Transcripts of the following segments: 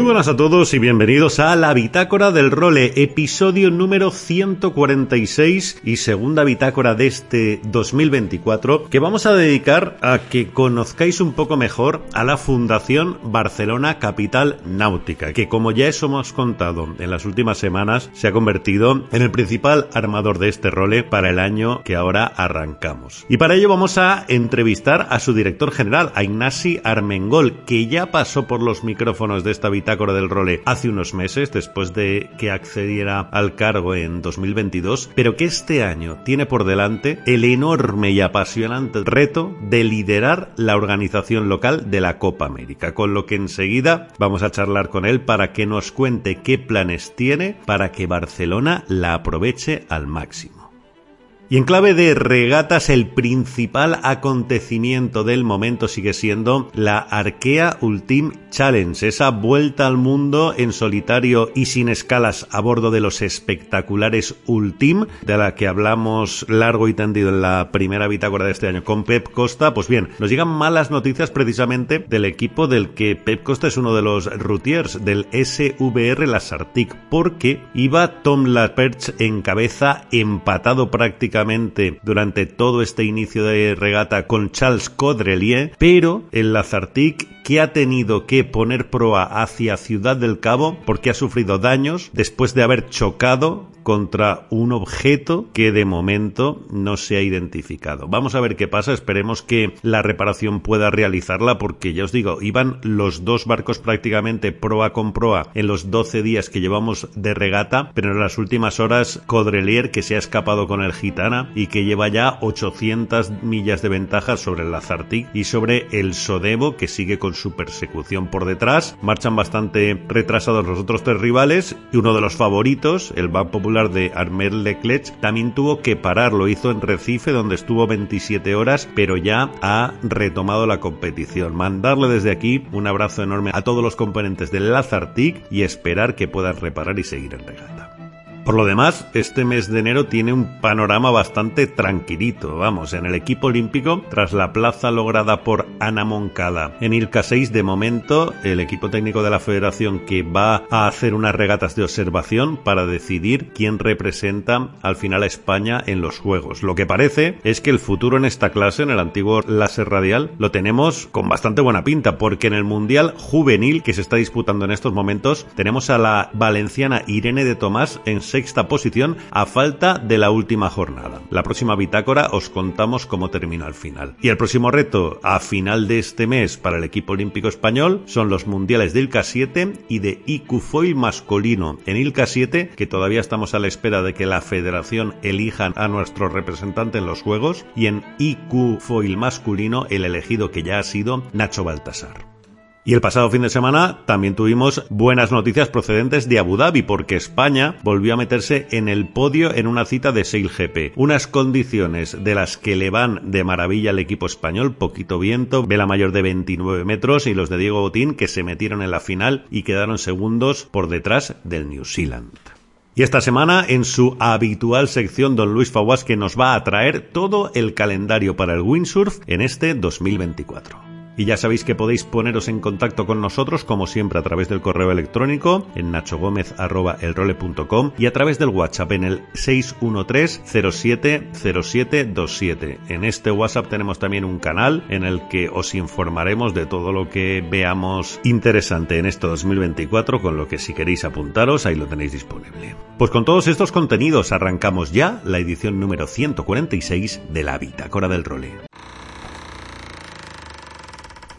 Muy buenas a todos y bienvenidos a la Bitácora del Role, episodio número 146 y segunda bitácora de este 2024 que vamos a dedicar a que conozcáis un poco mejor a la Fundación Barcelona Capital Náutica, que como ya eso hemos contado en las últimas semanas se ha convertido en el principal armador de este role para el año que ahora arrancamos. Y para ello vamos a entrevistar a su director general, a Ignasi Armengol, que ya pasó por los micrófonos de esta bitácora bitácora del role hace unos meses, después de que accediera al cargo en 2022, pero que este año tiene por delante el enorme y apasionante reto de liderar la organización local de la Copa América, con lo que enseguida vamos a charlar con él para que nos cuente qué planes tiene para que Barcelona la aproveche al máximo. Y en clave de regatas, el principal acontecimiento del momento sigue siendo la Arkea Ultim Challenge, esa vuelta al mundo en solitario y sin escalas a bordo de los espectaculares Ultim, de la que hablamos largo y tendido en la primera bitácora de este año con Pep Costa. Pues bien, nos llegan malas noticias precisamente del equipo del que Pep Costa es uno de los routiers del SVR Lasartic, porque iba Tom Laperch en cabeza empatado prácticamente durante todo este inicio de regata con Charles Caudrelier, pero el Lazartic que ha tenido que poner proa hacia Ciudad del Cabo porque ha sufrido daños después de haber chocado contra un objeto que de momento no se ha identificado. Vamos a ver qué pasa, esperemos que la reparación pueda realizarla porque ya os digo, iban los dos barcos prácticamente proa con proa en los 12 días que llevamos de regata, pero en las últimas horas Codrelier que se ha escapado con el Gitana y que lleva ya 800 millas de ventaja sobre el Lazartic y sobre el Sodebo que sigue con su persecución por detrás. Marchan bastante retrasados los otros tres rivales y uno de los favoritos, el Van De Armel Leclerc también tuvo que parar, lo hizo en Recife donde estuvo 27 horas, pero ya ha retomado la competición. Mandarle desde aquí un abrazo enorme a todos los componentes del Lazartic y esperar que puedan reparar y seguir en regata. Por lo demás, este mes de enero tiene un panorama bastante tranquilito. Vamos, en el equipo olímpico, tras la plaza lograda por Ana Moncada en Ilka 6, de momento, el equipo técnico de la federación que va a hacer unas regatas de observación para decidir quién representa al final a España en los Juegos. Lo que parece es que el futuro en esta clase, en el antiguo láser radial, lo tenemos con bastante buena pinta, porque en el Mundial Juvenil que se está disputando en estos momentos, tenemos a la valenciana Irene de Tomás en sexta posición a falta de la última jornada. La próxima bitácora os contamos cómo termina al final. Y el próximo reto a final de este mes para el equipo olímpico español son los mundiales de ILCA 7 y de IQ Foil masculino. En ILCA 7, que todavía estamos a la espera de que la federación elijan a nuestro representante en los juegos, y en IQ Foil masculino, el elegido que ya ha sido Nacho Baltasar. Y el pasado fin de semana también tuvimos buenas noticias procedentes de Abu Dhabi porque España volvió a meterse en el podio en una cita de Sail GP. Unas condiciones de las que le van de maravilla al equipo español, poquito viento, vela mayor de 29 metros y los de Diego Botín que se metieron en la final y quedaron segundos por detrás del New Zealand. Y esta semana, en su habitual sección, don Luis Faguas que nos va a traer todo el calendario para el windsurf en este 2024. Y ya sabéis que podéis poneros en contacto con nosotros, como siempre, a través del correo electrónico en nachogomez.elrole.com y a través del WhatsApp en el 613-070727. En este WhatsApp tenemos también un canal en el que os informaremos de todo lo que veamos interesante en este 2024, con lo que si queréis apuntaros, ahí lo tenéis disponible. Pues con todos estos contenidos arrancamos ya la edición número 146 de la Bitácora del Role.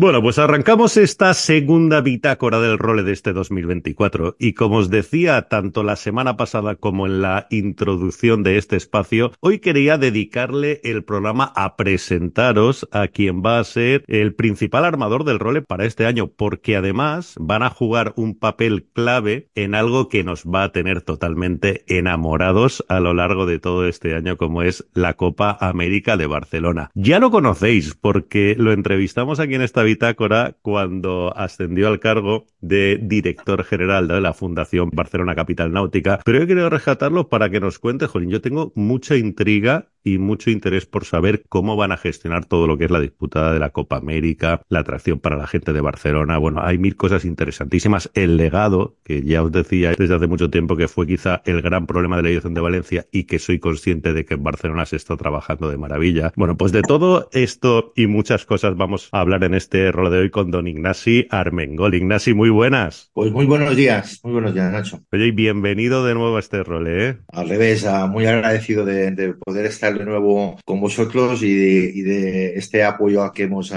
Bueno, pues arrancamos esta segunda bitácora del role de este 2024 y como os decía tanto la semana pasada como en la introducción de este espacio, hoy quería dedicarle el programa a presentaros a quien va a ser el principal armador del role para este año, porque además van a jugar un papel clave en algo que nos va a tener totalmente enamorados a lo largo de todo este año como es la Copa América de Barcelona. Ya lo conocéis porque lo entrevistamos aquí en esta bitácora cuando ascendió al cargo de director general de la Fundación Barcelona Capital Náutica, pero yo quiero rescatarlo para que nos cuente, Jolín, yo tengo mucha intriga y mucho interés por saber cómo van a gestionar todo lo que es la disputa de la Copa América, la atracción para la gente de Barcelona. Bueno, hay mil cosas interesantísimas. El legado, que ya os decía desde hace mucho tiempo que fue quizá el gran problema de la edición de Valencia y que soy consciente de que en Barcelona se está trabajando de maravilla. Bueno, pues de todo esto y muchas cosas vamos a hablar en este rol de hoy con don Ignasi Armengol. Ignasi, muy buenas. Pues muy buenos días, muy buenos días, Nacho. Oye, y bienvenido de nuevo a este rol, ¿eh? Al revés, muy agradecido de, de poder estar de nuevo con vosotros y de, y de este apoyo a que hemos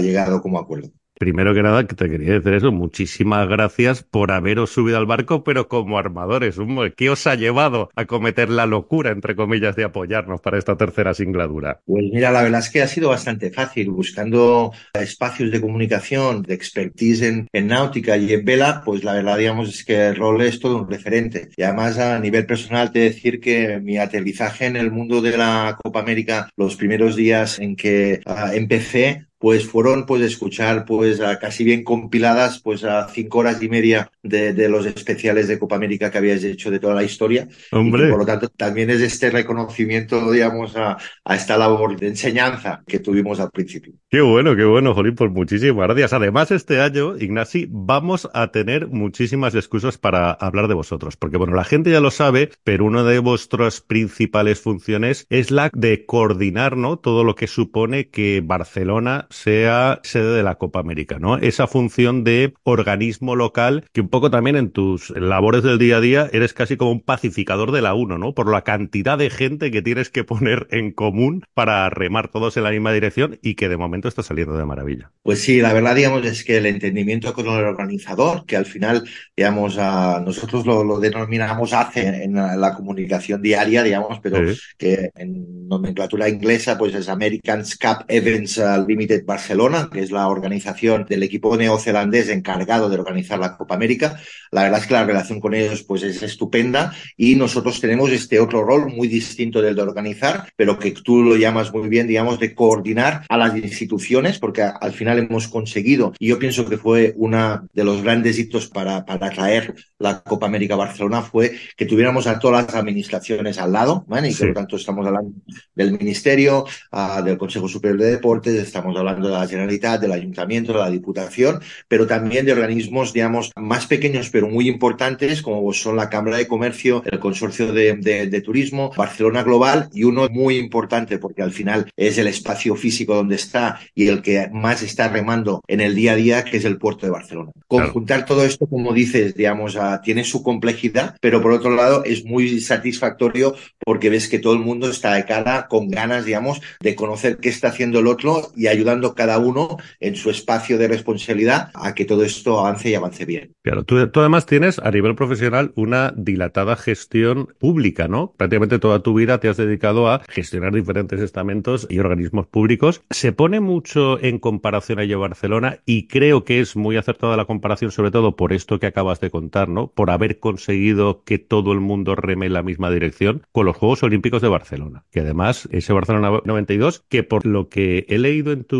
llegado como acuerdo. Primero que nada, que te quería decir eso, muchísimas gracias por haberos subido al barco, pero como armadores. ¿Qué os ha llevado a cometer la locura, entre comillas, de apoyarnos para esta tercera singladura? Pues mira, la verdad es que ha sido bastante fácil. Buscando espacios de comunicación, de expertise en, náutica y en vela, pues la verdad, digamos, es que el rol es todo un referente. Y además, a nivel personal, te decir que mi aterrizaje en el mundo de la Copa América, los primeros días en que uh, empecé, pues fueron pues escuchar pues a casi bien compiladas pues a cinco horas y media de, de, los especiales de Copa América que habías hecho de toda la historia. Hombre. Y por lo tanto también es este reconocimiento digamos a, a, esta labor de enseñanza que tuvimos al principio. Qué bueno, qué bueno, Jolín, pues muchísimas gracias. Además este año, Ignasi, vamos a tener muchísimas excusas para hablar de vosotros, porque bueno, la gente ya lo sabe, pero una de vuestras principales funciones es la de coordinar, ¿no? Todo lo que supone que Barcelona sea sede de la Copa América, ¿no? Esa función de organismo local que un poco también en tus labores del día a día eres casi como un pacificador de la UNO, ¿no? Por la cantidad de gente que tienes que poner en común para remar todos en la misma dirección y que de momento está saliendo de maravilla. Pues sí, la verdad, digamos, es que el entendimiento con el organizador, que al final, digamos, a nosotros lo, lo denominamos ACE en la, comunicación diaria, digamos, pero sí. que en nomenclatura inglesa, pues es Americans Cup Events Limited Barcelona, que es la organización del equipo neozelandés encargado de organizar la Copa América. La verdad es que la relación con ellos pues es estupenda y nosotros tenemos este otro rol muy distinto del de organizar, pero que tú lo llamas muy bien, digamos, de coordinar a las instituciones, porque al final hemos conseguido, y yo pienso que fue una de los grandes hitos para, para traer la Copa América Barcelona, fue que tuviéramos a todas las administraciones al lado, ¿vale? y sí. por lo tanto estamos hablando del Ministerio, uh, del Consejo Superior de Deportes, estamos hablando de la Generalitat, del Ayuntamiento, de la Diputación, pero también de organismos, digamos, más pequeños pero muy importantes, como son la Cámara de Comercio, el Consorcio de, de, de, Turismo, Barcelona Global y uno muy importante porque al final es el espacio físico donde está y el que más está remando en el día a día, que es el puerto de Barcelona. Conjuntar claro. todo esto, como dices, digamos, a, tiene su complejidad, pero por otro lado es muy satisfactorio porque ves que todo el mundo está de cara con ganas, digamos, de conocer qué está haciendo el otro y ayudando cada uno en su espacio de responsabilidad a que todo esto avance y avance bien. Claro, tú, tú además tienes a nivel profesional una dilatada gestión pública, ¿no? Prácticamente toda tu vida te has dedicado a gestionar diferentes estamentos y organismos públicos. Se pone mucho en comparación a Barcelona y creo que es muy acertada la comparación, sobre todo por esto que acabas de contar, ¿no? Por haber conseguido que todo el mundo reme en la misma dirección con los Juegos Olímpicos de Barcelona. Que además, ese Barcelona 92, que por lo que he leído en tu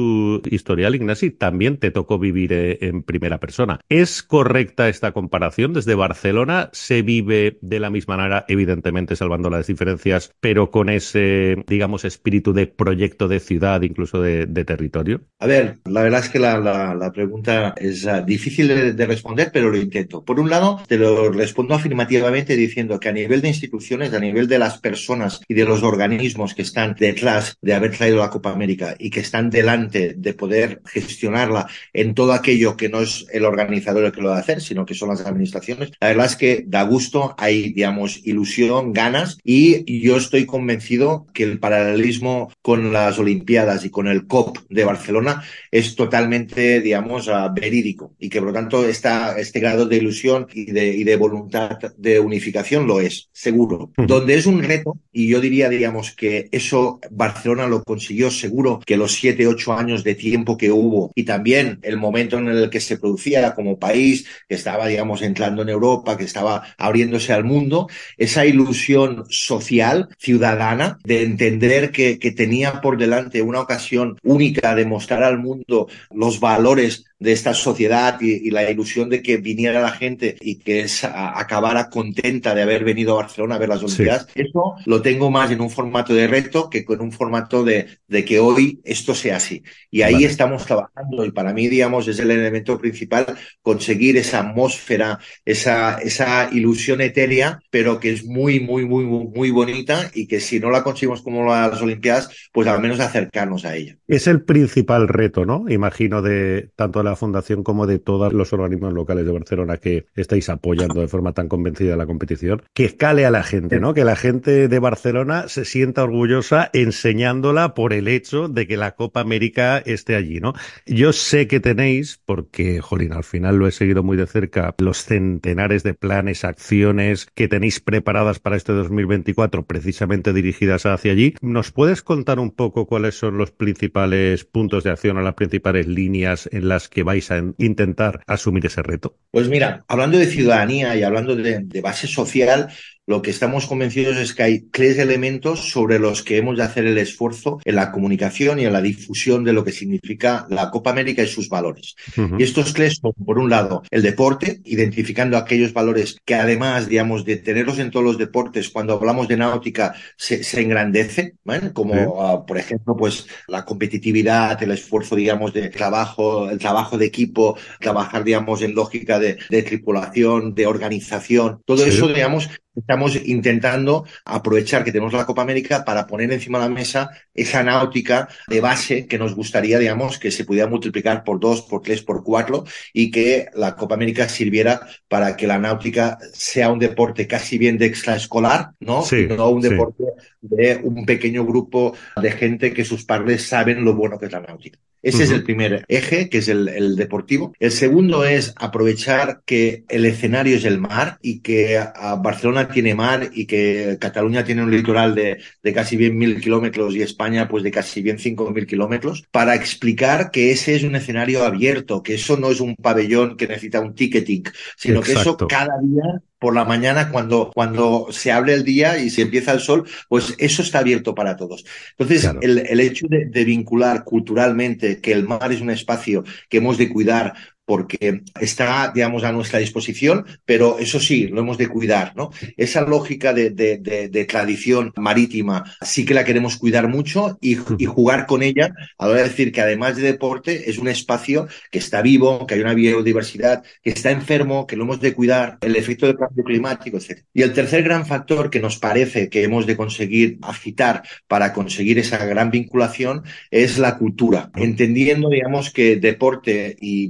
historial, Ignasi, también te tocó vivir eh, en primera persona. ¿Es correcta esta comparación? Desde Barcelona se vive de la misma manera, evidentemente salvando las diferencias, pero con ese, digamos, espíritu de proyecto de ciudad, incluso de, territorio. A ver, la verdad es que la, pregunta es uh, difícil de, de, responder, pero lo intento. Por un lado, te lo respondo afirmativamente diciendo que a nivel de instituciones, a nivel de las personas y de los organismos que están detrás de haber traído la Copa América y que están delante delante de poder gestionarla en todo aquello que no es el organizador el que lo va a hacer, sino que son las administraciones, la verdad es que da gusto, hay, digamos, ilusión, ganas y yo estoy convencido que el paralelismo con las Olimpiadas y con el COP de Barcelona es totalmente, digamos, ah, verídico y que por lo tanto esta, este grado de ilusión y de, y de voluntad de unificación lo es, seguro. Donde es un reto, y yo diría, digamos, que eso Barcelona lo consiguió seguro que los siete, ocho años de tiempo que hubo y también el momento en el que se producía como país, que estaba, digamos, entrando en Europa, que estaba abriéndose al mundo, esa ilusión social, ciudadana, de entender que, que tenía por delante una ocasión única de mostrar al mundo los valores de esta sociedad y, la ilusión de que viniera la gente y que acabara contenta de haber venido a Barcelona a ver las Olimpiadas. Eso lo tengo más en un formato de reto que con un formato de, de que hoy esto sea así. Y ahí estamos trabajando y para mí, digamos, es el elemento principal conseguir esa atmósfera, esa, esa ilusión etérea, pero que es muy, muy, muy, muy bonita y que si no la conseguimos como las Olimpiadas, pues al menos acercarnos a ella. Es el principal reto, ¿no? Imagino de tanto la Fundación como de todos los organismos locales de Barcelona que estáis apoyando de forma tan convencida la competición, que escale a la gente, ¿no? Que la gente de Barcelona se sienta orgullosa enseñándola por el hecho de que la Copa América esté allí, ¿no? Yo sé que tenéis, porque, jolín, al final lo he seguido muy de cerca, los centenares de planes, acciones que tenéis preparadas para este 2024, precisamente dirigidas hacia allí. ¿Nos puedes contar un poco cuáles son los principales puntos de acción o las principales líneas en las que que vais a intentar asumir ese reto? Pues mira, hablando de ciudadanía y hablando de, de base social, lo que estamos convencidos es que hay tres elementos sobre los que hemos de hacer el esfuerzo en la comunicación y en la difusión de lo que significa la Copa América y sus valores. Y estos tres son, por un lado, el deporte, identificando aquellos valores que además, digamos, de tenerlos en todos los deportes, cuando hablamos de náutica, se, se engrandece, como, ah, por ejemplo, pues la competitividad, el esfuerzo, digamos, de trabajo, el trabajo de equipo, trabajar, digamos, en lógica de, tripulación, de organización, todo eso, digamos, estamos intentando aprovechar que tenemos la Copa América para poner encima de la mesa esa náutica de base que nos gustaría, digamos, que se pudiera multiplicar por dos, por tres, por cuatro y que la Copa América sirviera para que la náutica sea un deporte casi bien de extraescolar, ¿no? Sí, no un deporte de un pequeño grupo de gente que sus padres saben lo bueno que es la náutica. Ese es el primer eje, que es el, deportivo. El segundo es aprovechar que el escenario es el mar y que Barcelona tiene mar y que Cataluña tiene un litoral de, de casi bien mil kilómetros y España pues de casi bien cinco mil kilómetros para explicar que ese es un escenario abierto, que eso no es un pabellón que necesita un ticketing, sino que eso cada día por la mañana cuando, cuando se abre el día y se empieza el sol, pues eso está abierto para todos. Entonces, el, el, hecho de, de, vincular culturalmente que el mar es un espacio que hemos de cuidar porque está, digamos, a nuestra disposición, pero eso sí, lo hemos de cuidar, ¿no? Esa lógica de, de, de, de tradición marítima sí que la queremos cuidar mucho y, y, jugar con ella a la hora de decir que además de deporte es un espacio que está vivo, que hay una biodiversidad, que está enfermo, que lo hemos de cuidar, el efecto del cambio climático, etc. Y el tercer gran factor que nos parece que hemos de conseguir agitar para conseguir esa gran vinculación es la cultura, entendiendo, digamos, que deporte y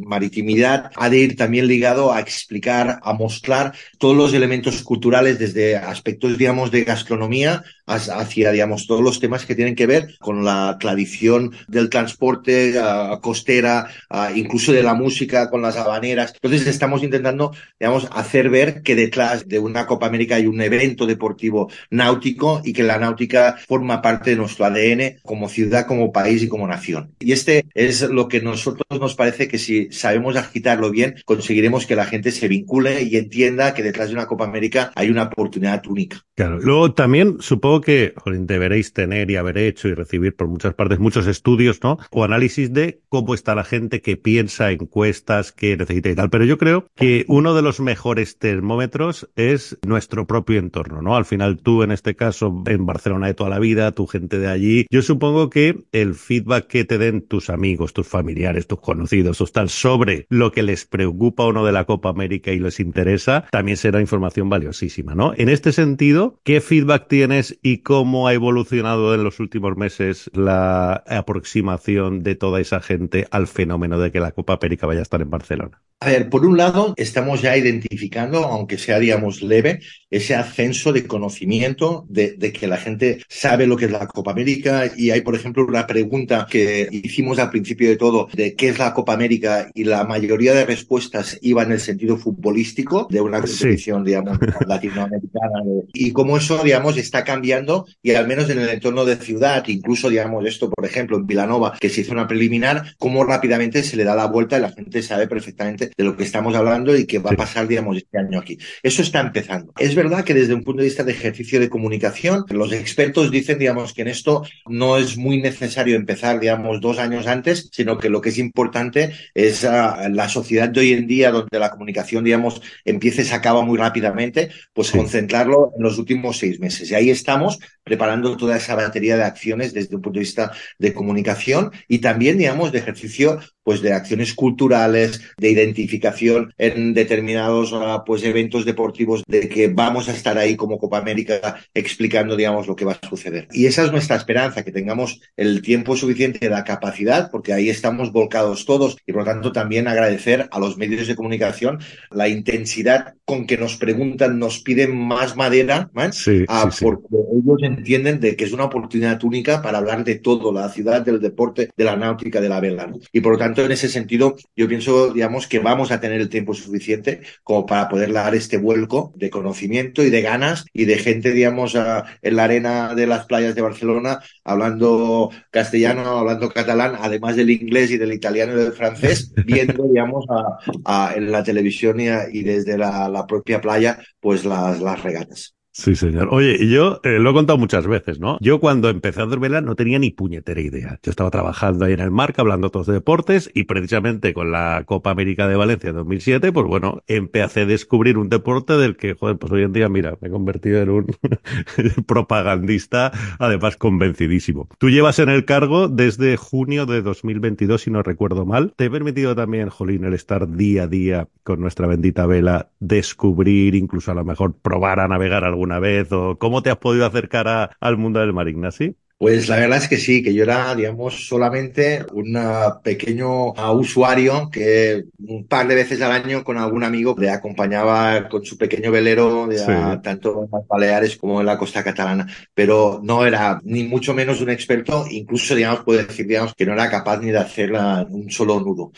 ha de ir también ligado a explicar, a mostrar todos los elementos culturales desde aspectos, digamos, de gastronomía hacia, digamos, todos los temas que tienen que ver con la tradición del transporte uh, costera, uh, incluso de la música con las habaneras. Entonces estamos intentando, digamos, hacer ver que detrás de una Copa América hay un evento deportivo náutico y que la náutica forma parte de nuestro ADN como ciudad, como país y como nación. Y este es lo que nosotros nos parece que si sabemos agitarlo bien, conseguiremos que la gente se vincule y entienda que detrás de una Copa América hay una oportunidad única. Claro. Luego también supongo que deberéis tener y haber hecho y recibir por muchas partes muchos estudios, ¿no? O análisis de cómo está la gente que piensa, encuestas, que necesita y tal. Pero yo creo que uno de los mejores termómetros es nuestro propio entorno, ¿no? Al final tú, en este caso, en Barcelona de toda la vida, tu gente de allí, yo supongo que el feedback que te den tus amigos, tus familiares, tus conocidos, tus tal, sobre lo que les preocupa o no de la Copa América y les interesa, también será información valiosísima, ¿no? En este sentido, ¿qué feedback tienes y cómo ha evolucionado en los últimos meses la aproximación de toda esa gente al fenómeno de que la Copa América vaya a estar en Barcelona? A ver, por un lado, estamos ya identificando, aunque sea, digamos, leve, ese ascenso de conocimiento de, de, que la gente sabe lo que es la Copa América y hay, por ejemplo, una pregunta que hicimos al principio de todo de qué es la Copa América y la mayoría de respuestas iba en el sentido futbolístico de una competición, sí. digamos, latinoamericana y cómo eso, digamos, está cambiando y al menos en el entorno de ciudad, incluso, digamos, esto, por ejemplo, en Vilanova, que se hizo una preliminar, cómo rápidamente se le da la vuelta y la gente sabe perfectamente de lo que estamos hablando y que va a pasar, digamos, este año aquí. Eso está empezando. Es verdad que desde un punto de vista de ejercicio de comunicación, los expertos dicen, digamos, que en esto no es muy necesario empezar, digamos, dos años antes, sino que lo que es importante es uh, la sociedad de hoy en día, donde la comunicación, digamos, empieza y se acaba muy rápidamente, pues sí. concentrarlo en los últimos seis meses. Y ahí estamos preparando toda esa batería de acciones desde un punto de vista de comunicación y también, digamos, de ejercicio pues de acciones culturales, de identificación en determinados pues eventos deportivos de que vamos a estar ahí como Copa América explicando digamos lo que va a suceder. Y esa es nuestra esperanza, que tengamos el tiempo suficiente, la capacidad, porque ahí estamos volcados todos y por lo tanto también agradecer a los medios de comunicación la intensidad con que nos preguntan, nos piden más madera, ¿man? Sí, ah, sí, porque sí. ellos entienden de que es una oportunidad única para hablar de todo, la ciudad, del deporte, de la náutica, de la vela. Y por lo tanto en ese sentido, yo pienso, digamos, que vamos a tener el tiempo suficiente como para poder dar este vuelco de conocimiento y de ganas y de gente, digamos, a, en la arena de las playas de Barcelona, hablando castellano, hablando catalán, además del inglés y del italiano y del francés, viendo, digamos, a, a, en la televisión y, y desde la, la, propia playa, pues las, las regatas. Sí, señor. Oye, y yo eh, lo he contado muchas veces, ¿no? Yo cuando empecé a hacer vela no tenía ni puñetera idea. Yo estaba trabajando ahí en el Marca, hablando todos de deportes, y precisamente con la Copa América de Valencia 2007, pues bueno, empecé a descubrir un deporte del que, joder, pues hoy en día, mira, me he convertido en un propagandista, además convencidísimo. Tú llevas en el cargo desde junio de 2022, si no recuerdo mal. Te he permitido también, Jolín, el estar día a día con nuestra bendita vela, descubrir, incluso a lo mejor probar a navegar algún alguna vez? ¿O cómo te has podido acercar a, al mundo del mar, Ignasi? Pues la verdad es que sí, que yo era, digamos, solamente un pequeño usuario que un par de veces al año con algún amigo le acompañaba con su pequeño velero de, sí. a, tanto en las Baleares como en la costa catalana. Pero no era ni mucho menos un experto, incluso, digamos, puedo decir, digamos, que no era capaz ni de hacer un solo nudo.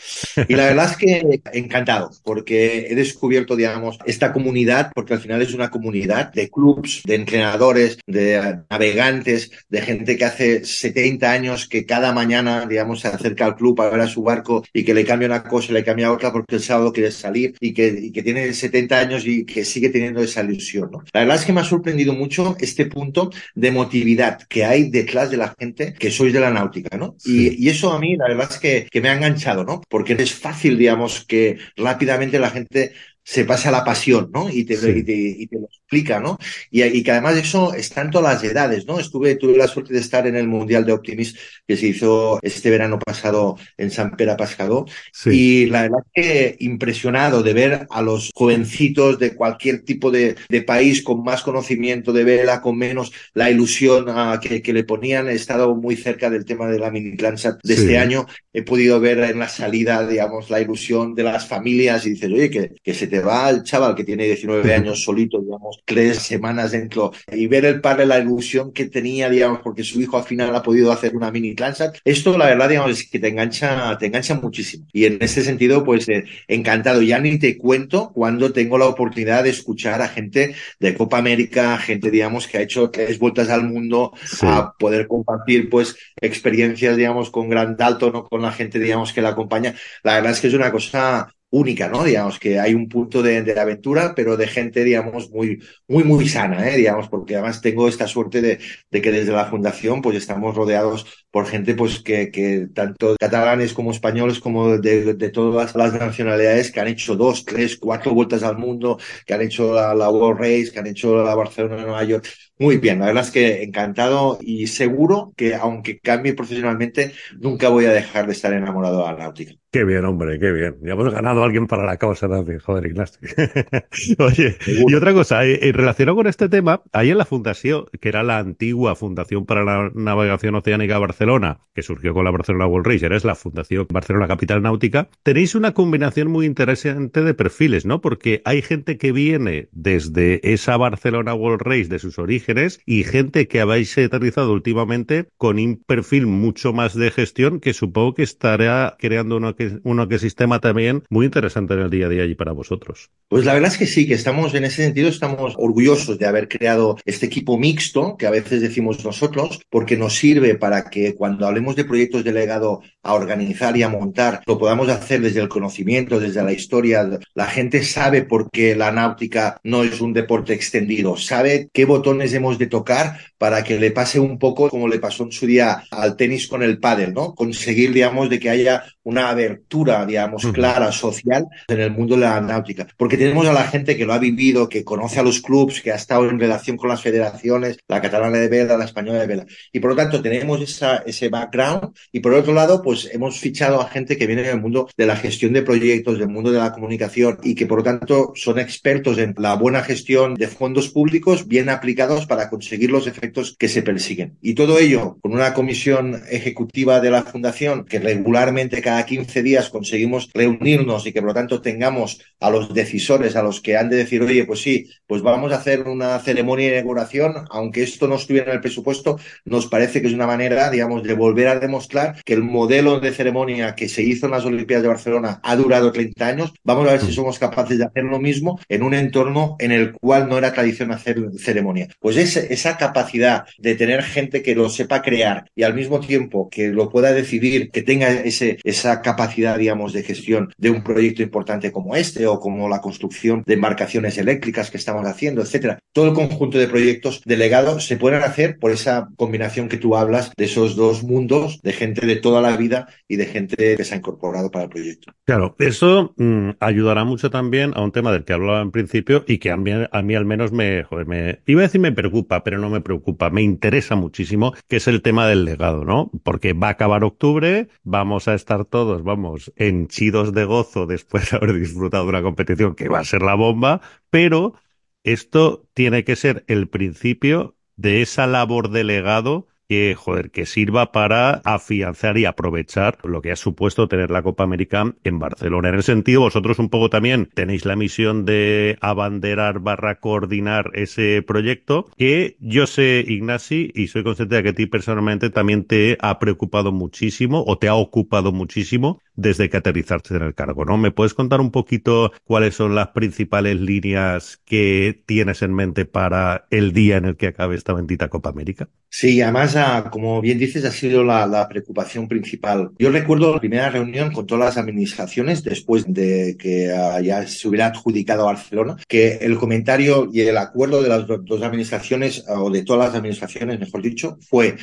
Y la verdad es que encantado, porque he descubierto, digamos, esta comunidad, porque al final es una comunidad de clubs, de entrenadores, de navegantes, de gente que hace 70 años que cada mañana, digamos, se acerca al club para ver a su barco y que le cambia una cosa le cambia otra porque el sábado quiere salir y que, y que tiene 70 años y que sigue teniendo esa ilusión, ¿no? La verdad es que me ha sorprendido mucho este punto de emotividad que hay detrás de la gente que sois de la náutica, ¿no? Sí. Y, y, eso a mí, la verdad es que, que me ha enganchado, ¿no? Porque es fácil, digamos, que rápidamente la gente se pasa la pasión, ¿no? Y te, sí. y te, y te lo explica, ¿no? Y, y, que además eso está en todas las edades, ¿no? Estuve, tuve la suerte de estar en el Mundial de Optimis que se hizo este verano pasado en San Pera Pascador. Sí. Y la verdad que impresionado de ver a los jovencitos de cualquier tipo de, de país con más conocimiento de vela, con menos la ilusión a, que, que, le ponían. He estado muy cerca del tema de la mini Landsat de sí. este año. He podido ver en la salida, digamos, la ilusión de las familias y dices, oye, que, que se te va el chaval que tiene 19 años solito, digamos, tres semanas dentro y ver el padre la ilusión que tenía, digamos, porque su hijo al final ha podido hacer una mini Landsat. Esto, la verdad, digamos, es que te engancha, te engancha muchísimo. Y en ese sentido, pues, eh, encantado. Ya ni te cuento cuando tengo la oportunidad de escuchar a gente de Copa América, gente, digamos, que ha hecho tres vueltas al mundo sí. a poder compartir, pues, experiencias, digamos, con gran alto, ¿no? Con la gente, digamos, que la acompaña. La verdad es que es una cosa única, ¿no? Digamos que hay un punto de, de, aventura, pero de gente, digamos, muy, muy, muy sana, ¿eh? Digamos, porque además tengo esta suerte de, de que desde la fundación, pues estamos rodeados por gente, pues que, que tanto catalanes como españoles, como de, de, todas las nacionalidades que han hecho dos, tres, cuatro vueltas al mundo, que han hecho la, la World Race, que han hecho la Barcelona, Nueva York. Muy bien, la verdad es que encantado y seguro que aunque cambie profesionalmente, nunca voy a dejar de estar enamorado de la náutica. Qué bien, hombre, qué bien. Ya hemos ganado a alguien para la causa también, joder, Ignacio. Oye, y otra cosa, en eh, relacionado con este tema, ahí en la fundación, que era la antigua Fundación para la Navegación Oceánica Barcelona, que surgió con la Barcelona World Race, es la Fundación Barcelona Capital Náutica, tenéis una combinación muy interesante de perfiles, ¿no? Porque hay gente que viene desde esa Barcelona World Race, de sus orígenes, y gente que habéis aterrizado últimamente con un perfil mucho más de gestión que supongo que estará creando una un ecosistema también muy interesante en el día a día y para vosotros. Pues la verdad es que sí, que estamos en ese sentido, estamos orgullosos de haber creado este equipo mixto, que a veces decimos nosotros, porque nos sirve para que cuando hablemos de proyectos de legado a organizar y a montar, lo podamos hacer desde el conocimiento, desde la historia. La gente sabe por qué la náutica no es un deporte extendido, sabe qué botones hemos de tocar para que le pase un poco como le pasó en su día al tenis con el pádel, ¿no? Conseguir, digamos, de que haya una abertura, digamos, clara, social en el mundo de la náutica. Porque tenemos a la gente que lo ha vivido, que conoce a los clubs, que ha estado en relación con las federaciones, la catalana de vela, la española de vela. Y por lo tanto tenemos esa, ese background. Y por otro lado, pues hemos fichado a gente que viene del mundo de la gestión de proyectos, del mundo de la comunicación y que por lo tanto son expertos en la buena gestión de fondos públicos bien aplicados para conseguir los efectos que se persiguen. Y todo ello con una comisión ejecutiva de la fundación que regularmente cada 15 días conseguimos reunirnos y que por lo tanto tengamos a los decisores, a los que han de decir, oye, pues sí, pues vamos a hacer una ceremonia de inauguración, aunque esto no estuviera en el presupuesto, nos parece que es una manera, digamos, de volver a demostrar que el modelo de ceremonia que se hizo en las Olimpiadas de Barcelona ha durado 30 años. Vamos a ver si somos capaces de hacer lo mismo en un entorno en el cual no era tradición hacer ceremonia. Pues esa capacidad de tener gente que lo sepa crear y al mismo tiempo que lo pueda decidir, que tenga ese, esa capacidad, digamos, de gestión de un proyecto importante como este o como la construcción de embarcaciones eléctricas que estamos haciendo, etcétera. Todo el conjunto de proyectos delegados se pueden hacer por esa combinación que tú hablas de esos dos mundos, de gente de toda la vida y de gente que se ha incorporado para el proyecto. Claro, eso mm, ayudará mucho también a un tema del que hablaba en principio y que a mí, a mí al menos me, joder, me, iba a decir me preocupa, pero no me preocupa, me interesa muchísimo, que es el tema del legado, ¿no? Porque va a acabar octubre, vamos a estar todos, vamos, henchidos de gozo después de haber disfrutado de una competición que va a ser la bomba, pero esto tiene que ser el principio de esa labor de legado que, joder, que sirva para afianzar y aprovechar lo que ha supuesto tener la Copa América en Barcelona. En el sentido, vosotros un poco también tenéis la misión de abanderar barra coordinar ese proyecto, que yo sé, Ignasi, y soy consciente de que a ti personalmente también te ha preocupado muchísimo o te ha ocupado muchísimo desde que aterrizaste en el cargo, ¿no? ¿Me puedes contar un poquito cuáles son las principales líneas que tienes en mente para el día en el que acabe esta bendita Copa América? Sí, además, ah, como bien dices, ha sido la, preocupación principal. Yo recuerdo la primera reunión con todas las administraciones después de que ah, ya se hubiera adjudicado Barcelona, que el comentario y el acuerdo de las dos administraciones, ah, o de todas las administraciones, mejor dicho, fue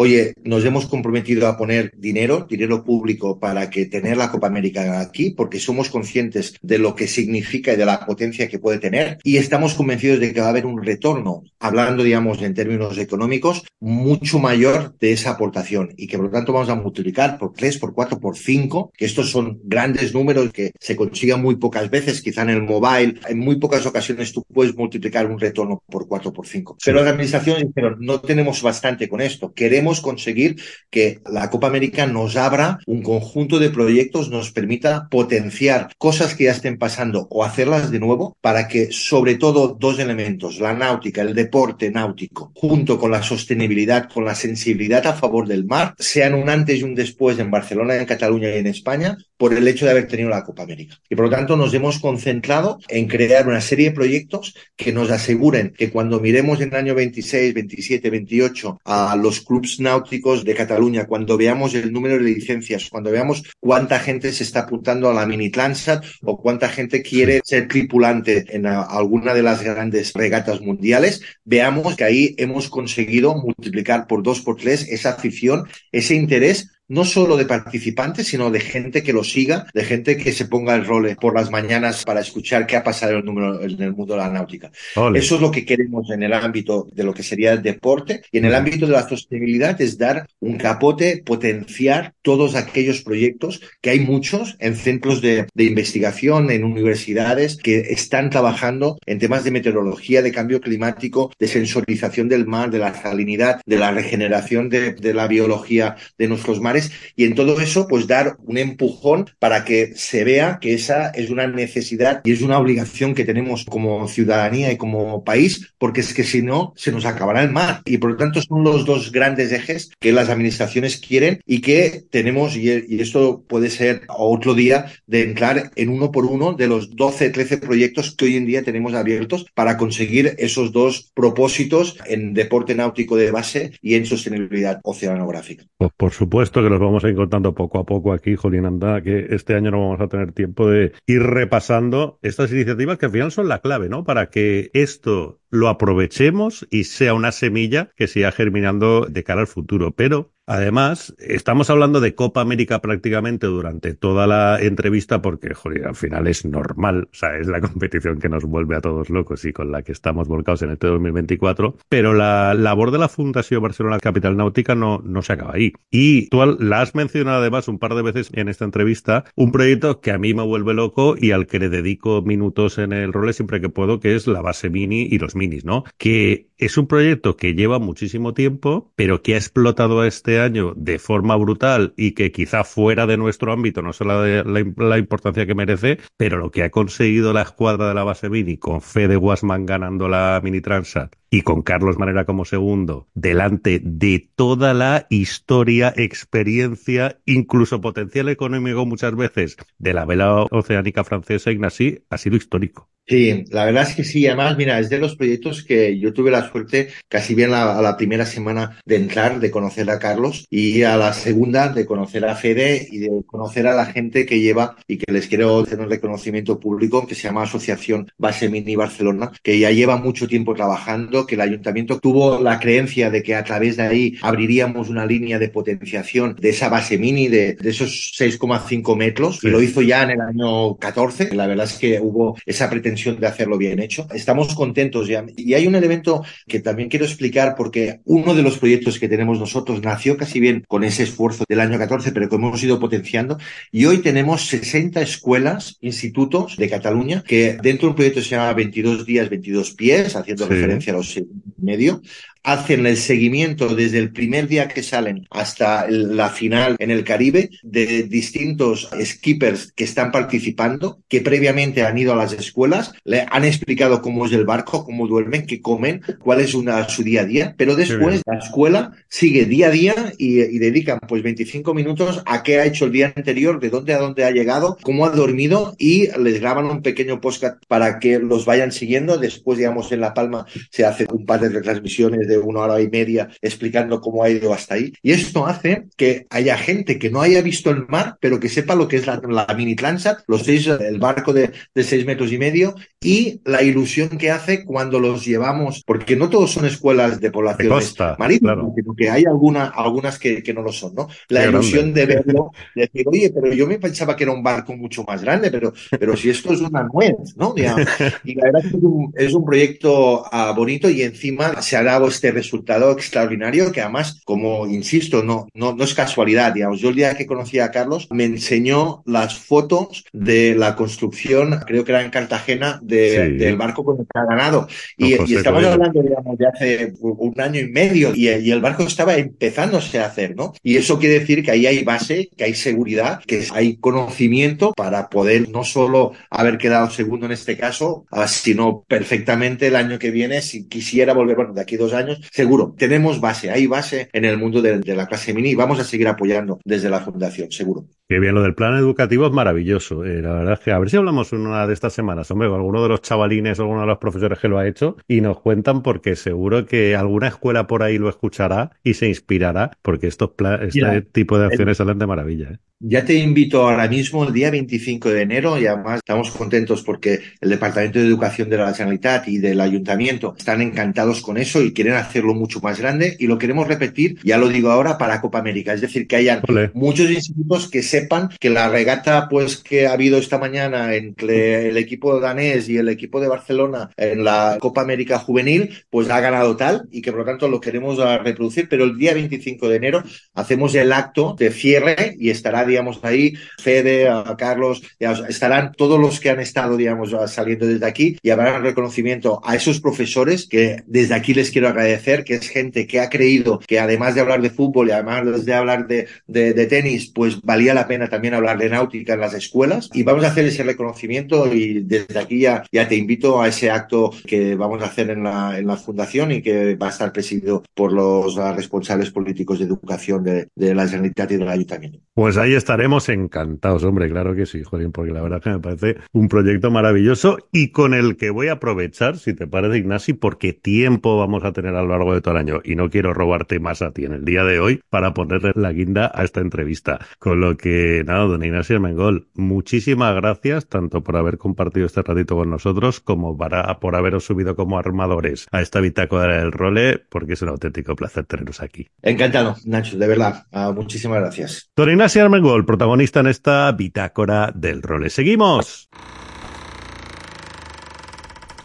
oye, nos hemos comprometido a poner dinero, dinero público para que tener la Copa América aquí, porque somos conscientes de lo que significa y de la potencia que puede tener y estamos convencidos de que va a haber un retorno, hablando, digamos, en términos económicos, mucho mayor de esa aportación y que por lo tanto vamos a multiplicar por tres, por cuatro, por cinco, que estos son grandes números que se consiguen muy pocas veces, quizá en el mobile, en muy pocas ocasiones tú puedes multiplicar un retorno por cuatro, por cinco. Pero las administraciones dijeron, no tenemos bastante con esto, queremos conseguir que la Copa América nos abra un conjunto de proyectos, nos permita potenciar cosas que ya estén pasando o hacerlas de nuevo para que sobre todo dos elementos, la náutica, el deporte náutico, junto con la sostenibilidad, con la sensibilidad a favor del mar, sean un antes y un después en Barcelona, en Cataluña y en España por el hecho de haber tenido la Copa América. Y por lo tanto nos hemos concentrado en crear una serie de proyectos que nos aseguren que cuando miremos en el año 26, 27, 28 a los clubes náuticos de Cataluña, cuando veamos el número de licencias, cuando veamos cuánta gente se está apuntando a la mini Transat o cuánta gente quiere ser tripulante en alguna de las grandes regatas mundiales, veamos que ahí hemos conseguido multiplicar por dos, por tres esa afición, ese interés no solo de participantes, sino de gente que lo siga, de gente que se ponga el rol por las mañanas para escuchar qué ha pasado en el, número, en el mundo de la náutica. Eso es lo que queremos en el ámbito de lo que sería el deporte y en el ámbito de la sostenibilidad es dar un capote, potenciar todos aquellos proyectos que hay muchos en centros de, de investigación, en universidades que están trabajando en temas de meteorología, de cambio climático, de sensorización del mar, de la salinidad, de la regeneración de, de la biología de nuestros mares y en todo eso pues dar un empujón para que se vea que esa es una necesidad y es una obligación que tenemos como ciudadanía y como país porque es que si no se nos acabará el mar y por lo tanto son los dos grandes ejes que las administraciones quieren y que tenemos y, esto puede ser otro día de entrar en uno por uno de los 12, 13 proyectos que hoy en día tenemos abiertos para conseguir esos dos propósitos en deporte náutico de base y en sostenibilidad oceanográfica. Pues por supuesto que los vamos a ir contando poco a poco aquí, Jolín Anda, que este año no vamos a tener tiempo de ir repasando estas iniciativas que al final son la clave, ¿no? Para que esto lo aprovechemos y sea una semilla que siga germinando de cara al futuro. Pero Además, estamos hablando de Copa América prácticamente durante toda la entrevista porque, joder, al final es normal, o sea, es la competición que nos vuelve a todos locos y con la que estamos volcados en este 2024, pero la labor de la Fundación Barcelona Capital Náutica no, no se acaba ahí. Y tú la has mencionado además un par de veces en esta entrevista, un proyecto que a mí me vuelve loco y al que le dedico minutos en el rol siempre que puedo, que es la base mini y los minis, ¿no? Que es un proyecto que lleva muchísimo tiempo, pero que ha explotado este año de forma brutal y que quizá fuera de nuestro ámbito no se la, la, la, importancia que merece, pero lo que ha conseguido la escuadra de la base Mini con Fede Wasman ganando la Mini Transat y con Carlos Manera como segundo, delante de toda la historia, experiencia, incluso potencial económico muchas veces de la vela oceánica francesa, Ignacy, ha sido histórico. Sí, la verdad es que sí. Además, mira, es de los proyectos que yo tuve la suerte casi bien a, a, la primera semana de entrar, de conocer a Carlos y a la segunda de conocer a Fede y de conocer a la gente que lleva y que les quiero un reconocimiento público que se llama Asociación Base Mini Barcelona, que ya lleva mucho tiempo trabajando, que el ayuntamiento tuvo la creencia de que a través de ahí abriríamos una línea de potenciación de esa base mini de, de esos 6,5 metros y lo hizo ya en el año 14. La verdad es que hubo esa pretensión de hacerlo bien hecho. Estamos contentos ya. Y hay un elemento que también quiero explicar porque uno de los proyectos que tenemos nosotros nació casi bien con ese esfuerzo del año 14, pero que hemos ido potenciando. Y hoy tenemos 60 escuelas, institutos de Cataluña que dentro de un proyecto se llama 22 días, 22 pies, haciendo sí. referencia a los medio, hacen el seguimiento desde el primer día que salen hasta la final en el Caribe de distintos skippers que están participando, que previamente han ido a las escuelas, le han explicado cómo es el barco, cómo duermen, qué comen, cuál es una, su día a día, pero después la escuela sigue día a día y, y, dedican pues 25 minutos a qué ha hecho el día anterior, de dónde a dónde ha llegado, cómo ha dormido y les graban un pequeño podcast para que los vayan siguiendo. Después, digamos, en La Palma se hace un par de retransmisiones de una hora y media explicando cómo ha ido hasta ahí. Y esto hace que haya gente que no haya visto el mar, pero que sepa lo que es la, la mini Transat, los seis, el barco de, de seis metros y medio y la ilusión que hace cuando los llevamos, porque no todos son escuelas de poblaciones marítimas, claro. sino que hay alguna, algunas que, que, no lo son, ¿no? La Qué ilusión grande. de verlo, de decir, oye, pero yo me pensaba que era un barco mucho más grande, pero, pero si esto es una nuez, ¿no? Y la verdad es que es un, es un proyecto uh, bonito y encima se ha dado este resultado extraordinario que además, como insisto, no, no, no es casualidad, digamos. Yo el día que conocí a Carlos me enseñó las fotos de la construcción, creo que era en Cartagena, de, sí. del barco con el que ha ganado. Y, no, y estamos hablando, digamos, de hace un año y medio y, y, el barco estaba empezándose a hacer, ¿no? Y eso quiere decir que ahí hay base, que hay seguridad, que hay conocimiento para poder no solo haber quedado segundo en este caso, sino perfectamente el año que viene, si quisiera volver, bueno, de aquí dos años, seguro, tenemos base, hay base en el mundo de, de la clase mini y vamos a seguir apoyando desde la fundación, seguro. Qué bien, lo del plan educativo es maravilloso. Eh, la verdad es que a ver si hablamos una de estas semanas, hombre, con alguno de los chavalines o alguno de los profesores que lo ha hecho y nos cuentan porque seguro que alguna escuela por ahí lo escuchará y se inspirará porque estos este Mira, tipo de acciones el, salen de maravilla. ¿eh? Ya te invito ahora mismo, el día 25 de enero, y además estamos contentos porque el Departamento de Educación de la Generalitat y del Ayuntamiento están encantados con eso y quieren hacerlo mucho más grande y lo queremos repetir, ya lo digo ahora, para Copa América. Es decir, que hayan muchos institutos que sepan que la regata pues que ha habido esta mañana entre el equipo danés y el equipo de Barcelona en la Copa América Juvenil, pues ha ganado tal y que por lo tanto lo queremos reproducir, pero el día 25 de enero hacemos el acto de cierre y estará digamos, ahí, Fede, a Carlos, estarán todos los que han estado, digamos, saliendo desde aquí y habrá reconocimiento a esos profesores que desde aquí les quiero agradecer, que es gente que ha creído que además de hablar de fútbol y además de hablar de, de, tenis, pues valía la pena también hablar de náutica en las escuelas y vamos a hacer ese reconocimiento y desde aquí ya, ya te invito a ese acto que vamos a hacer en la, en la fundación y que va a estar presidido por los responsables políticos de educación de, de la Generalitat y del Ayuntamiento. Pues ahí estaremos encantados, hombre, claro que sí, Jorín, porque la verdad que me parece un proyecto maravilloso y con el que voy a aprovechar, si te parece, Ignasi, porque tiempo vamos a tener a lo largo de todo el año y no quiero robarte más a ti en el día de hoy para ponerle la guinda a esta entrevista. Con lo que, nada, don Ignacio Mengol, muchísimas gracias tanto por haber compartido este ratito con nosotros como para, por haberos subido como armadores a esta bitácora del role, porque es un auténtico placer teneros aquí. Encantado, Nacho, de verdad. Ah, muchísimas gracias. Don Ignacio Armengol, el protagonista en esta bitácora del role. Seguimos.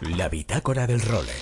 La bitácora del role.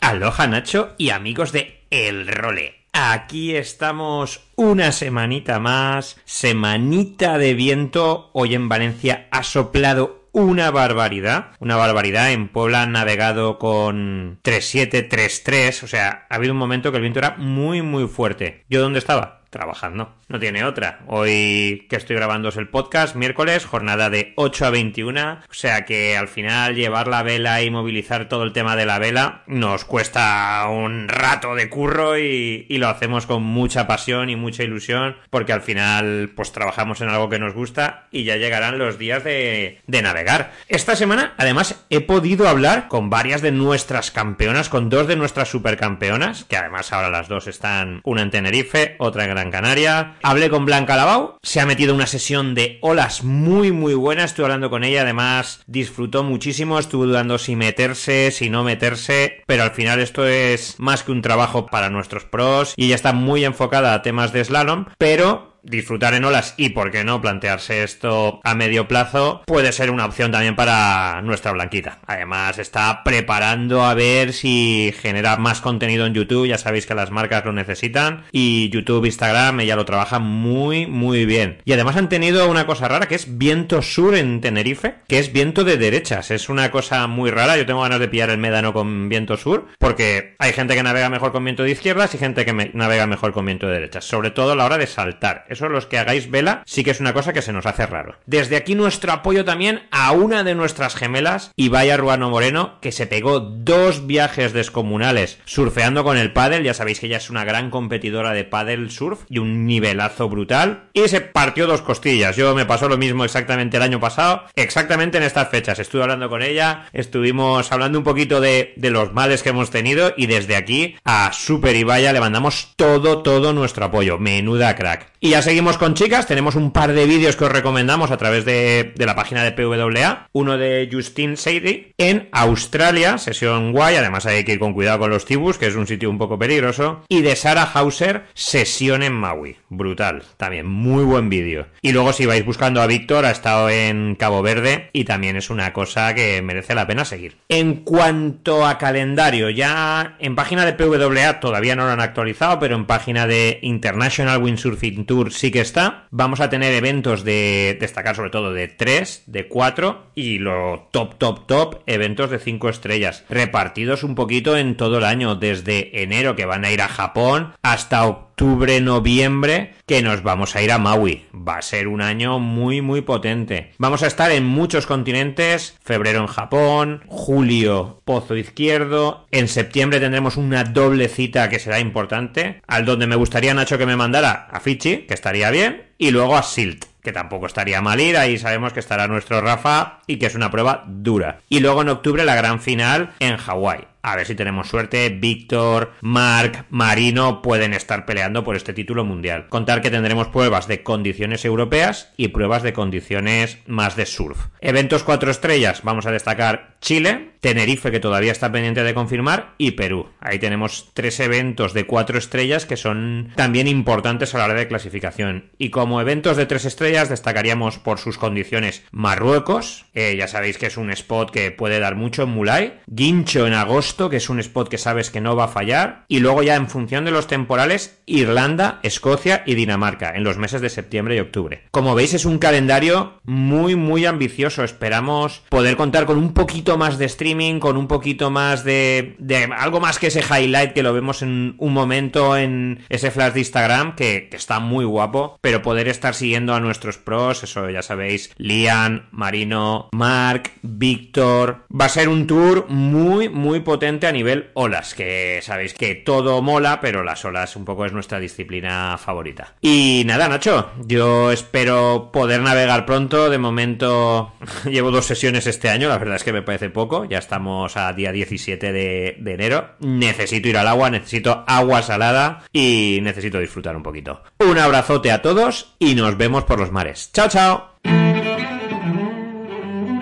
Aloha Nacho y amigos de El Role. Aquí estamos una semanita más, semanita de viento. Hoy en Valencia ha soplado una barbaridad, una barbaridad. En Puebla han navegado con 3733, o sea, ha habido un momento que el viento era muy, muy fuerte. ¿Yo dónde estaba? trabajando. No tiene otra. Hoy que estoy grabando es el podcast, miércoles, jornada de 8 a 21. O sea que al final llevar la vela y movilizar todo el tema de la vela nos cuesta un rato de curro y, y lo hacemos con mucha pasión y mucha ilusión porque al final pues trabajamos en algo que nos gusta y ya llegarán los días de, de navegar. Esta semana además he podido hablar con varias de nuestras campeonas, con dos de nuestras supercampeonas, que además ahora las dos están, una en Tenerife, otra en Gran Canaria. Hablé con Blanca Lavau, se ha metido una sesión de olas muy muy buena, estuve hablando con ella, además disfrutó muchísimo, estuvo dudando si meterse, si no meterse, pero al final esto es más que un trabajo para nuestros pros y ella está muy enfocada a temas de slalom, pero disfrutar en olas y, por qué no, plantearse esto a medio plazo puede ser una opción también para nuestra Blanquita. Además, está preparando a ver si genera más contenido en YouTube. Ya sabéis que las marcas lo necesitan. Y YouTube, Instagram, ella lo trabaja muy, muy bien. Y además han tenido una cosa rara que es viento sur en Tenerife, que es viento de derechas. Es una cosa muy rara. Yo tengo ganas de pillar el médano con viento sur, porque hay gente que navega mejor con viento de izquierdas y gente que navega mejor con viento de derechas. Sobre todo a la hora de saltar los que hagáis vela sí que es una cosa que se nos hace raro. Desde aquí nuestro apoyo también a una de nuestras gemelas, Ibaya Ruano Moreno, que se pegó dos viajes descomunales surfeando con el paddle, ya sabéis que ella es una gran competidora de paddle surf y un nivelazo brutal, y se partió dos costillas. Yo me pasó lo mismo exactamente el año pasado, exactamente en estas fechas. Estuve hablando con ella, estuvimos hablando un poquito de, de los males que hemos tenido y desde aquí a Super Ibaya le mandamos todo, todo nuestro apoyo. Menuda crack. Y ya seguimos con chicas, tenemos un par de vídeos que os recomendamos a través de, la página de PWA. Uno de Justine Sadie en Australia, sesión guay, además hay que ir con cuidado con los tibus, que es un sitio un poco peligroso. Y de Sarah Hauser, sesión en Maui. Brutal, también muy buen vídeo. Y luego si vais buscando a Víctor, ha estado en Cabo Verde y también es una cosa que merece la pena seguir. En cuanto a calendario, ya en página de PWA todavía no lo han actualizado, pero en página de International Windsurfing Tour sí que está. Vamos a tener eventos de destacar sobre todo de 3, de 4 y lo top, top, top, eventos de 5 estrellas, repartidos un poquito en todo el año, desde enero que van a ir a Japón hasta octubre, noviembre, que nos vamos a ir a Maui. Va a ser un año muy, muy potente. Vamos a estar en muchos continentes, febrero en Japón, julio Pozo Izquierdo, en septiembre tendremos una doble cita que será importante, al donde me gustaría Nacho que me mandara a Fichi, que estaría bien, y luego a Silt que tampoco estaría mal ir, ahí sabemos que estará nuestro Rafa y que es una prueba dura. Y luego en octubre la gran final en Hawái. A ver si tenemos suerte. Víctor, Marc, Marino pueden estar peleando por este título mundial. Contar que tendremos pruebas de condiciones europeas y pruebas de condiciones más de surf. Eventos cuatro estrellas, vamos a destacar Chile, Tenerife que todavía está pendiente de confirmar y Perú. Ahí tenemos tres eventos de cuatro estrellas que son también importantes a la hora de clasificación. Y como eventos de tres estrellas destacaríamos por sus condiciones Marruecos, eh, ya sabéis que es un spot que puede dar mucho en Mulay, Guincho en agosto, que es un spot que sabes que no va a fallar, y luego ya en función de los temporales, Irlanda, Escocia y Dinamarca en los meses de septiembre y octubre. Como veis es un calendario muy muy ambicioso, esperamos poder contar con un poquito más de streaming, con un poquito más de, de algo más que ese highlight que lo vemos en un momento en ese flash de Instagram que, que está muy guapo, pero poder estar siguiendo a nuestros pros, eso ya sabéis, Lian, Marino, Mark, Víctor, va a ser un tour muy muy potente a nivel olas, que sabéis que todo mola, pero las olas un poco es nuestra disciplina favorita. Y nada, Nacho, yo espero poder navegar pronto, de momento llevo dos sesiones este año, la verdad es que me parece poco, ya estamos a día 17 de, de enero, necesito ir al agua, necesito agua salada y necesito disfrutar un poquito. Un abrazote a todos y nos vemos por los mares. Chao, chao.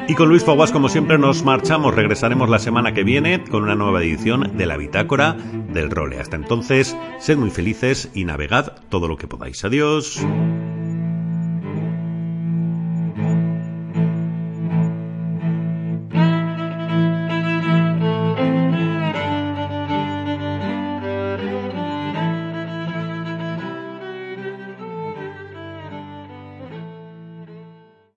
Y con Luis Faguas, como siempre, nos marchamos. Regresaremos la semana que viene con una nueva edición de la Bitácora del Role. Hasta entonces, sed muy felices y navegad todo lo que podáis. Adiós.